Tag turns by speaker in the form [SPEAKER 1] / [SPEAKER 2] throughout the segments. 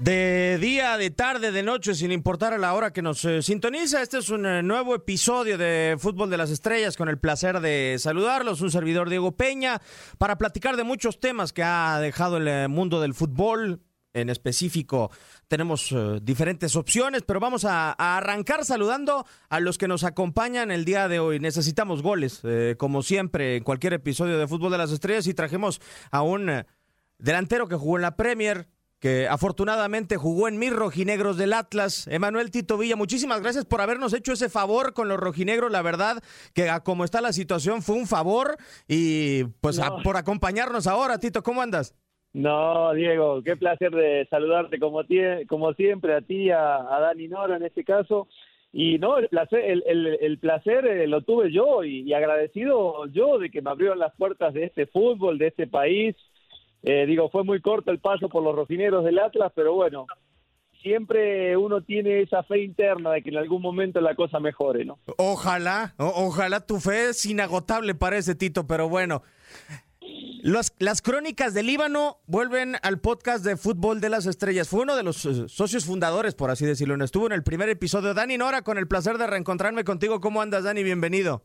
[SPEAKER 1] De día, de tarde, de noche, sin importar a la hora que nos eh, sintoniza, este es un eh, nuevo episodio de Fútbol de las Estrellas con el placer de saludarlos, un servidor Diego Peña, para platicar de muchos temas que ha dejado el eh, mundo del fútbol. En específico, tenemos diferentes opciones, pero vamos a, a arrancar saludando a los que nos acompañan el día de hoy. Necesitamos goles, como siempre, en cualquier episodio de Fútbol de las Estrellas, y trajimos a un delantero que jugó en la Premier, que afortunadamente jugó en mis rojinegros del Atlas. Emanuel Tito Villa, muchísimas gracias por habernos hecho ese favor con los rojinegros. La verdad que a como está la situación fue un favor y pues a- por acompañarnos ahora. Tito, ¿cómo andas?
[SPEAKER 2] No, Diego, qué placer de saludarte como, tie- como siempre a ti, a, a Dani Nora en este caso. Y no, el placer, el, el- el placer eh, lo tuve yo y, y agradecido yo de que me abrieron las puertas de este fútbol, de este país. Eh, digo, fue muy corto el paso por los rojineros del Atlas, pero bueno, siempre uno tiene esa fe interna de que en algún momento la cosa mejore, ¿no?
[SPEAKER 1] Ojalá, ojalá tu fe es inagotable parece, Tito, pero bueno. Las, las crónicas del Líbano vuelven al podcast de Fútbol de las Estrellas. Fue uno de los eh, socios fundadores, por así decirlo. Estuvo en el primer episodio. Dani Nora, con el placer de reencontrarme contigo. ¿Cómo andas, Dani? Bienvenido.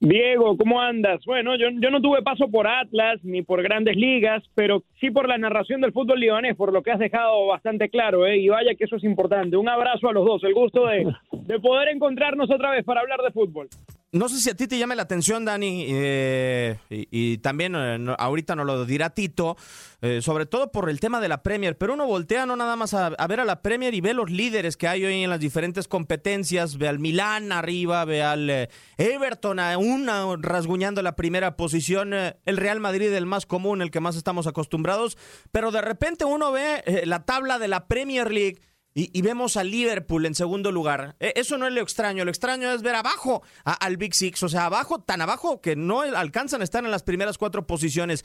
[SPEAKER 3] Diego, ¿cómo andas? Bueno, yo, yo no tuve paso por Atlas ni por grandes ligas, pero sí por la narración del fútbol libanés, por lo que has dejado bastante claro, ¿eh? y vaya que eso es importante. Un abrazo a los dos, el gusto de, de poder encontrarnos otra vez para hablar de fútbol.
[SPEAKER 1] No sé si a ti te llame la atención, Dani, eh, y, también eh, no- ahorita nos lo dirá Tito, eh, sobre todo por el tema de la Premier, pero uno voltea no nada más a, a ver a la Premier y ve los líderes que hay hoy en las diferentes competencias, ve al Milán arriba, ve al eh, Everton a una rasguñando la primera posición, eh, el Real Madrid el más común, el que más estamos acostumbrados, pero de repente uno ve la tabla de la Premier League y, y vemos a Liverpool en segundo lugar. E- Eso no es lo extraño. Lo extraño es ver abajo al Big Six. O sea, abajo, tan abajo que no alcanzan a estar en las primeras cuatro posiciones.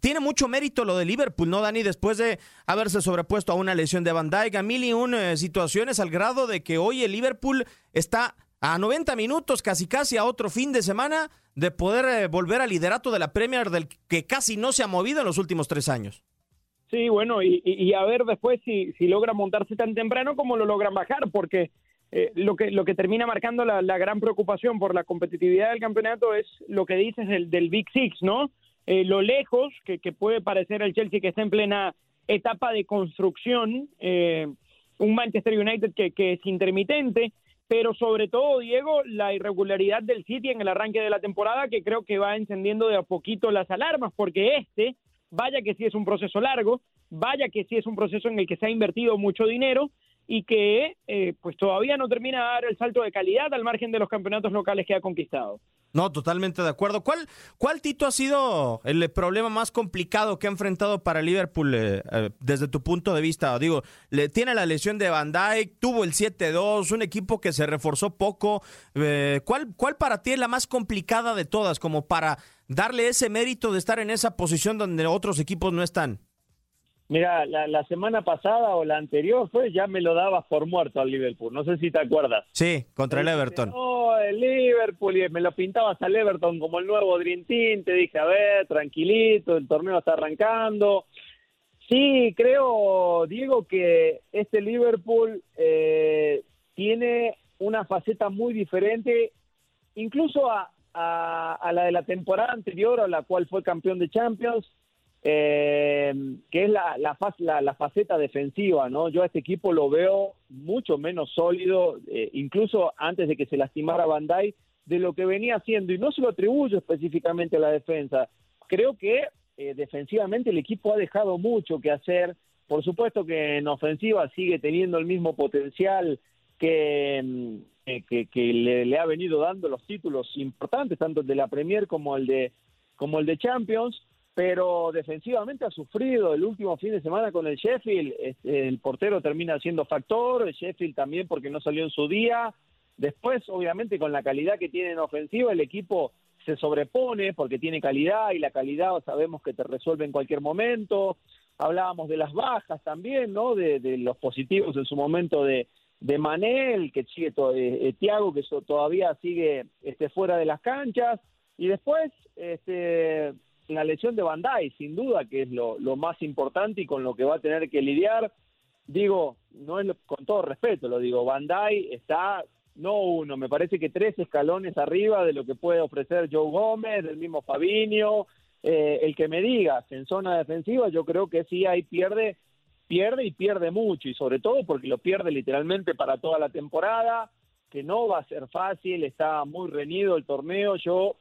[SPEAKER 1] Tiene mucho mérito lo de Liverpool, ¿no, Dani? Después de haberse sobrepuesto a una lesión de Van Dijk, a mil y un eh, situaciones, al grado de que hoy el Liverpool está a 90 minutos, casi casi a otro fin de semana, de poder eh, volver al liderato de la Premier, del que casi no se ha movido en los últimos tres años.
[SPEAKER 3] Sí, bueno, y, y- a ver después si, si logra montarse tan temprano como lo logran bajar, porque eh, lo, que, lo que termina marcando la, la gran preocupación por la competitividad del campeonato es lo que dices del, del Big Six, ¿no? Eh, lo lejos que, que puede parecer el Chelsea que está en plena etapa de construcción, eh, un Manchester United que, que es intermitente, pero sobre todo, Diego, la irregularidad del City en el arranque de la temporada que creo que va encendiendo de a poquito las alarmas, porque este vaya que sí es un proceso largo, vaya que sí es un proceso en el que se ha invertido mucho dinero y que eh, pues todavía no termina de dar el salto de calidad al margen de los campeonatos locales que ha conquistado.
[SPEAKER 1] No, totalmente de acuerdo. ¿Cuál, cuál Tito ha sido el problema más complicado que ha enfrentado para Liverpool eh, eh, desde tu punto de vista? Digo, le tiene la lesión de Van Dijk, tuvo el 7-2, un equipo que se reforzó poco. Eh, ¿cuál, ¿Cuál para ti es la más complicada de todas, como para darle ese mérito de estar en esa posición donde otros equipos no están?
[SPEAKER 2] Mira, la, la semana pasada o la anterior fue, ya me lo dabas por muerto al Liverpool. No sé si te acuerdas.
[SPEAKER 1] Sí, contra el Everton.
[SPEAKER 2] No, el Liverpool, y me lo pintabas al Everton como el nuevo Dream Team. Te dije, a ver, tranquilito, el torneo está arrancando. Sí, creo, Diego, que este Liverpool eh, tiene una faceta muy diferente, incluso a, a, a la de la temporada anterior, a la cual fue campeón de Champions eh, que es la, la, la, la faceta defensiva, ¿no? Yo a este equipo lo veo mucho menos sólido, eh, incluso antes de que se lastimara Bandai, de lo que venía haciendo, y no se lo atribuyo específicamente a la defensa. Creo que eh, defensivamente el equipo ha dejado mucho que hacer. Por supuesto que en ofensiva sigue teniendo el mismo potencial que, mm, que, que- que le, le ha venido dando los títulos importantes, tanto el de la Premier como el de, como el de Champions pero defensivamente ha sufrido el último fin de semana con el Sheffield, el portero termina siendo factor, el Sheffield también porque no salió en su día, después obviamente con la calidad que tiene en ofensiva el equipo se sobrepone porque tiene calidad y la calidad sabemos que te resuelve en cualquier momento, hablábamos de las bajas también, ¿no? De, los positivos en su momento de, de Manel, que sigue eh, eh, Tiago, que todavía sigue este, fuera de las canchas, y después este, la lesión de Bandai, sin duda, que es lo, más importante y con lo que va a tener que lidiar. Digo, no es con todo respeto, lo digo, Bandai está no uno, me parece que tres escalones arriba de lo que puede ofrecer Joe Gómez, del mismo Fabinho, eh, el que me digas, en zona defensiva yo creo que sí ahí pierde, pierde y pierde mucho, y sobre todo porque lo pierde literalmente para toda la temporada, que no va a ser fácil, está muy reñido el torneo, yo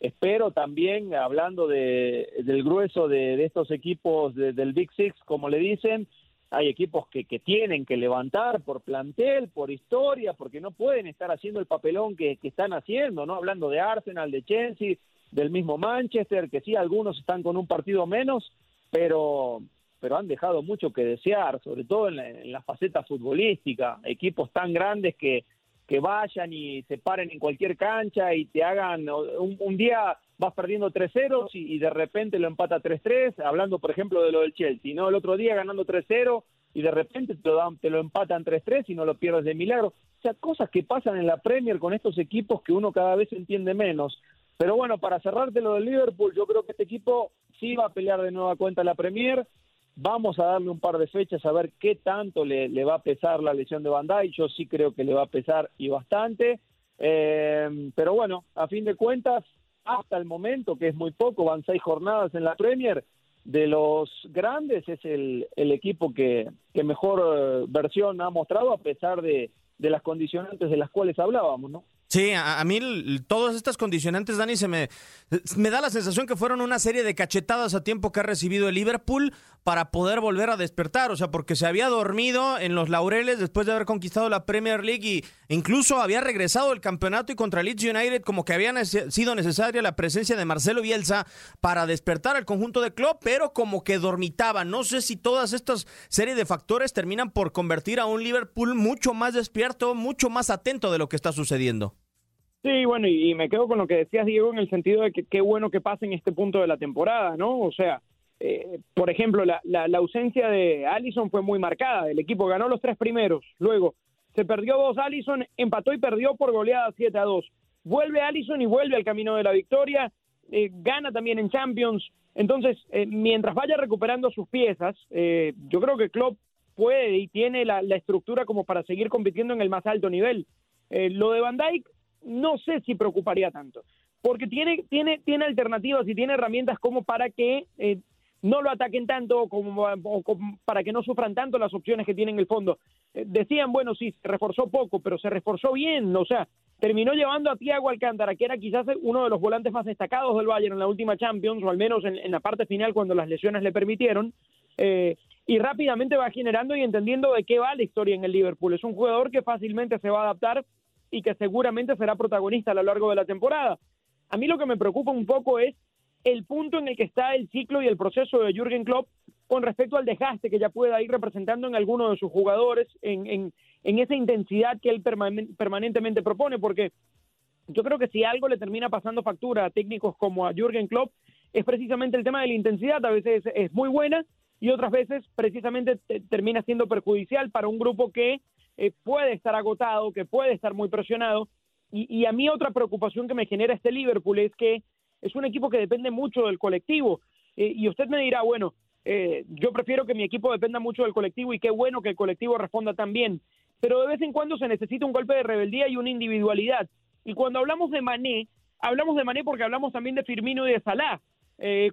[SPEAKER 2] espero también, hablando de, del grueso de, estos equipos del Big Six, como le dicen, hay equipos que, tienen que levantar por plantel, por historia, porque no pueden estar haciendo el papelón que, que, están haciendo, ¿no? Hablando de Arsenal, de Chelsea, del mismo Manchester, que sí, algunos están con un partido menos, pero, pero han dejado mucho que desear, sobre todo en la, en la faceta futbolística, equipos tan grandes que, que vayan y se paren en cualquier cancha y te hagan un, día vas perdiendo 3-0 y, de repente lo empata 3-3, hablando por ejemplo de lo del Chelsea, ¿no? El otro día ganando 3-0 y de repente te lo, dan, te lo empatan 3-3 y no lo pierdes de milagro. O sea, cosas que pasan en la Premier con estos equipos que uno cada vez entiende menos. Pero bueno, para cerrarte lo del Liverpool, yo creo que este equipo sí va a pelear de nueva cuenta la Premier Vamos a darle un par de fechas a ver qué tanto le, va a pesar la lesión de Bandai. Yo sí creo que le va a pesar y bastante. Eh, pero bueno, a fin de cuentas, hasta el momento, que es muy poco, van seis jornadas en la Premier, de los grandes es el, equipo que, que mejor eh, versión ha mostrado a pesar de, de las condicionantes de las cuales hablábamos, ¿no?
[SPEAKER 1] Sí, a, mí todas estas condicionantes, Dani, se me, me da la sensación que fueron una serie de cachetadas a tiempo que ha recibido el Liverpool para poder volver a despertar, o sea, porque se había dormido en los laureles después de haber conquistado la Premier League y incluso había regresado el campeonato y contra Leeds United como que había sido necesaria la presencia de Marcelo Bielsa para despertar al conjunto de club, pero como que dormitaba. No sé si todas estas series de factores terminan por convertir a un Liverpool mucho más despierto, mucho más atento de lo que está sucediendo.
[SPEAKER 3] Sí, bueno, y, me quedo con lo que decías, Diego, en el sentido de que qué bueno que pase en este punto de la temporada, ¿no? O sea, eh, por ejemplo, la, la, ausencia de Allison fue muy marcada. El equipo ganó los tres primeros, luego se perdió dos Allison, empató y perdió por goleada 7 a 2. Vuelve Allison y vuelve al camino de la victoria, eh, gana también en Champions. Entonces, eh, mientras vaya recuperando sus piezas, yo creo que Klopp puede y tiene la, la, estructura como para seguir compitiendo en el más alto nivel. lo de Van Dijk no sé si preocuparía tanto, porque tiene, tiene, tiene alternativas y tiene herramientas como para que eh, no lo ataquen tanto, como, para que no sufran tanto las opciones que tiene en el fondo. Eh, decían, bueno, sí, se reforzó poco, pero se reforzó bien, o sea, terminó llevando a Thiago Alcántara, que era quizás uno de los volantes más destacados del Bayern en la última Champions, o al menos en, la parte final cuando las lesiones le permitieron, eh, y rápidamente va generando y entendiendo de qué va la historia en el Liverpool. Es un jugador que fácilmente se va a adaptar y que seguramente será protagonista a lo largo de la temporada. A mí lo que me preocupa un poco es el punto en el que está el ciclo y el proceso de Jürgen Klopp con respecto al desgaste que ya pueda ir representando en alguno de sus jugadores, en, en, en esa intensidad que él permanentemente propone, porque yo creo que si algo le termina pasando factura a técnicos como a Jürgen Klopp, es precisamente el tema de la intensidad, a veces es muy buena y otras veces precisamente termina siendo perjudicial para un grupo que eh, puede estar agotado, que puede estar muy presionado. Y, a mí otra preocupación que me genera este Liverpool es que es un equipo que depende mucho del colectivo. Eh, y usted me dirá, bueno, eh, yo prefiero que mi equipo dependa mucho del colectivo y qué bueno que el colectivo responda también. Pero de vez en cuando se necesita un golpe de rebeldía y una individualidad. Y cuando hablamos de Mané, hablamos de Mané porque hablamos también de Firmino y de Salah.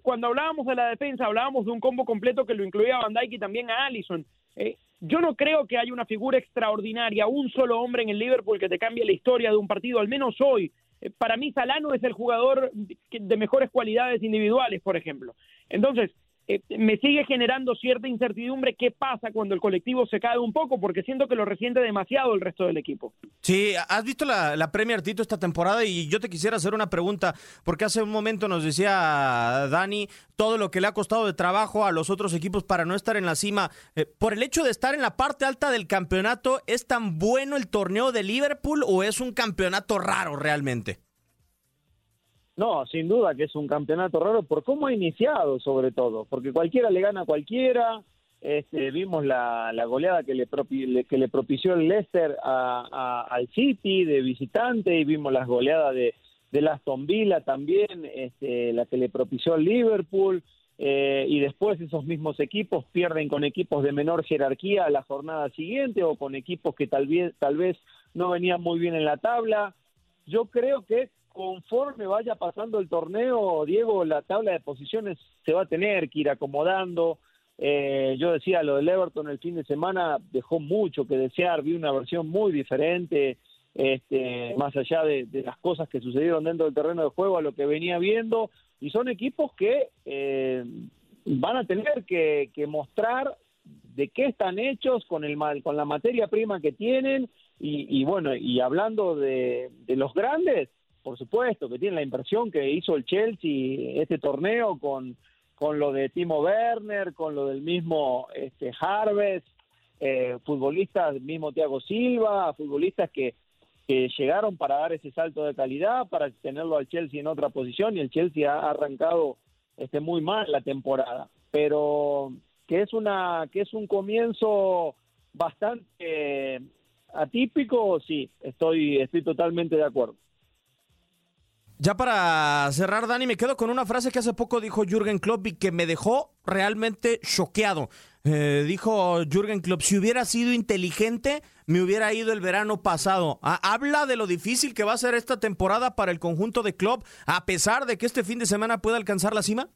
[SPEAKER 3] cuando hablábamos de la defensa, hablábamos de un combo completo que lo incluía a Van Dijk y también a Allison. Yo no creo que haya una figura extraordinaria, un solo hombre en el Liverpool que te cambie la historia de un partido, al menos hoy. Eh, para mí Salano es el jugador de mejores cualidades individuales, por ejemplo. Entonces, eh, me sigue generando cierta incertidumbre qué pasa cuando el colectivo se cae un poco, porque siento que lo resiente demasiado el resto del equipo.
[SPEAKER 1] Sí, has visto la, la Premier Tito esta temporada y yo te quisiera hacer una pregunta, porque hace un momento nos decía Dani todo lo que le ha costado de trabajo a los otros equipos para no estar en la cima. Eh, por el hecho de estar en la parte alta del campeonato, ¿es tan bueno el torneo de Liverpool o es un campeonato raro realmente?
[SPEAKER 2] No, sin duda que es un campeonato raro por cómo ha iniciado, sobre todo, porque cualquiera le gana a cualquiera. Este, vimos la, la goleada que le, que le propició el Leicester a, a, al City de visitante y vimos las goleadas de, de Aston Villa también, este, la que le propició el Liverpool. Eh, y después esos mismos equipos pierden con equipos de menor jerarquía la jornada siguiente o con equipos que tal vez, tal vez no venían muy bien en la tabla. Yo creo que conforme vaya pasando el torneo, Diego, la tabla de posiciones se va a tener que ir acomodando. Eh, yo decía, lo del Everton el fin de semana dejó mucho que desear, vi una versión muy diferente, este, más allá de, las cosas que sucedieron dentro del terreno de juego a lo que venía viendo, y son equipos que eh, van a tener que, mostrar de qué están hechos con, el, con la materia prima que tienen, y, bueno, y hablando de los grandes, por supuesto, que tiene la impresión que hizo el Chelsea este torneo con, con lo de Timo Werner, con lo del mismo este, Harvest, eh, futbolistas, mismo Thiago Silva, futbolistas que, que llegaron para dar ese salto de calidad, para tenerlo al Chelsea en otra posición y el Chelsea ha arrancado este, muy mal la temporada, pero que es una que es un comienzo bastante eh, atípico, sí, estoy estoy totalmente de acuerdo.
[SPEAKER 1] Ya para cerrar, Dani, me quedo con una frase que hace poco dijo Jürgen Klopp y que me dejó realmente choqueado. Eh, dijo Jürgen Klopp, si hubiera sido inteligente, me hubiera ido el verano pasado. Habla de lo difícil que va a ser esta temporada para el conjunto de Klopp, a pesar de que este fin de semana pueda alcanzar la cima.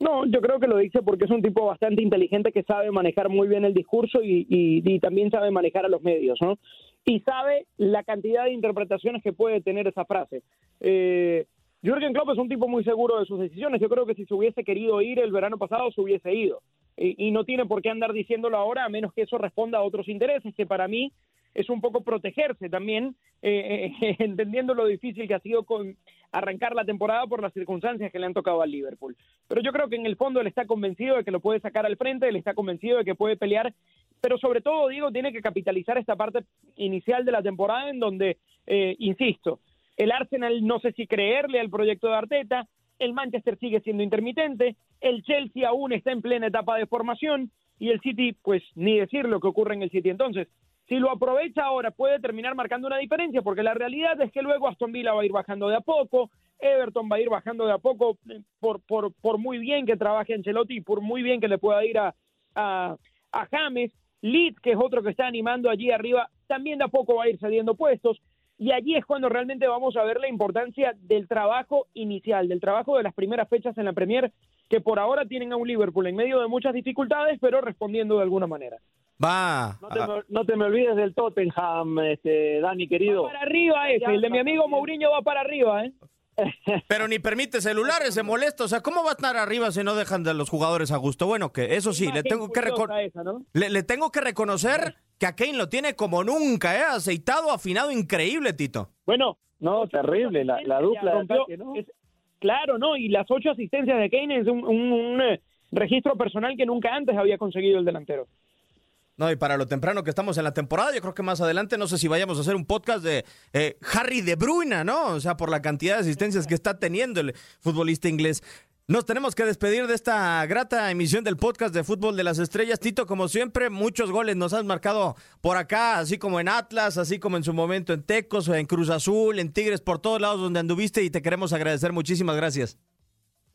[SPEAKER 3] No, yo creo que lo dice porque es un tipo bastante inteligente que sabe manejar muy bien el discurso y, y, y también sabe manejar a los medios, ¿no? Y sabe la cantidad de interpretaciones que puede tener esa frase. Eh, Jürgen Klopp es un tipo muy seguro de sus decisiones. Yo creo que si se hubiese querido ir el verano pasado, se hubiese ido. Y, no tiene por qué andar diciéndolo ahora, a menos que eso responda a otros intereses, que para mí es un poco protegerse también, eh, eh, entendiendo lo difícil que ha sido con arrancar la temporada por las circunstancias que le han tocado al Liverpool. Pero yo creo que en el fondo él está convencido de que lo puede sacar al frente, él está convencido de que puede pelear, pero sobre todo, digo, tiene que capitalizar esta parte inicial de la temporada en donde, eh, insisto, el Arsenal no sé si creerle al proyecto de Arteta, el Manchester sigue siendo intermitente, el Chelsea aún está en plena etapa de formación y el City, pues ni decir lo que ocurre en el City. Entonces, si lo aprovecha ahora puede terminar marcando una diferencia, porque la realidad es que luego Aston Villa va a ir bajando de a poco, Everton va a ir bajando de a poco eh, por, por, por muy bien que trabaje Ancelotti y por muy bien que le pueda ir a, a James, Leeds, que es otro que está animando allí arriba, también de a poco va a ir cediendo puestos, y allí es cuando realmente vamos a ver la importancia del trabajo inicial, del trabajo de las primeras fechas en la Premier, que por ahora tienen a un Liverpool en medio de muchas dificultades, pero respondiendo de alguna manera.
[SPEAKER 1] Va.
[SPEAKER 2] No te, me, no te me olvides del Tottenham, este, Dani querido.
[SPEAKER 3] Va para arriba ese, el de mi amigo Mourinho va para arriba, ¿eh?
[SPEAKER 1] Pero ni permite celulares, se molesta. O sea, ¿cómo va a estar arriba si no dejan de los jugadores a gusto? Bueno, que eso sí, le tengo que,
[SPEAKER 3] esa, ¿no?
[SPEAKER 1] le, le, tengo que reconocer que a Kane lo tiene como nunca, ¿eh? Aceitado, afinado, increíble, Tito.
[SPEAKER 3] Bueno.
[SPEAKER 2] No, terrible, la, la dupla
[SPEAKER 3] rompió,
[SPEAKER 2] ataque, ¿no?
[SPEAKER 3] es, Claro, ¿no? Y las ocho asistencias de Kane es un, un, un eh, registro personal que nunca antes había conseguido el delantero.
[SPEAKER 1] No, y para lo temprano que estamos en la temporada, yo creo que más adelante, no sé si vayamos a hacer un podcast de eh, Harry de Bruyne, ¿no? O sea, por la cantidad de asistencias que está teniendo el futbolista inglés. Nos tenemos que despedir de esta grata emisión del podcast de Fútbol de las Estrellas. Tito, como siempre, muchos goles nos has marcado por acá, así como en Atlas, así como en su momento en Tecos, en Cruz Azul, en Tigres, por todos lados donde anduviste y te queremos agradecer. Muchísimas gracias.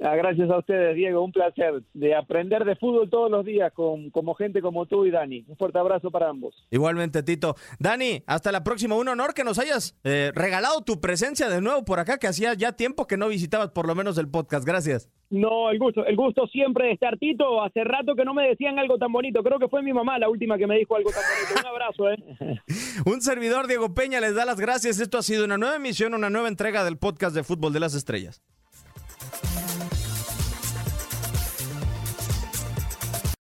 [SPEAKER 2] Ah, gracias a ustedes, Diego. Un placer de aprender de fútbol todos los días con como gente como tú y Dani. Un fuerte abrazo para ambos.
[SPEAKER 1] Igualmente, Tito. Dani, hasta la próxima. Un honor que nos hayas eh, regalado tu presencia de nuevo por acá, que hacía ya tiempo que no visitabas por lo menos el podcast. Gracias.
[SPEAKER 3] No, el gusto, el gusto siempre de estar, Tito. Hace rato que no me decían algo tan bonito. Creo que fue mi mamá la última que me dijo algo tan bonito. Un abrazo, ¿eh?
[SPEAKER 1] Un servidor, Diego Peña, les da las gracias. Esto ha sido una nueva emisión, una nueva entrega del podcast de Fútbol de las Estrellas.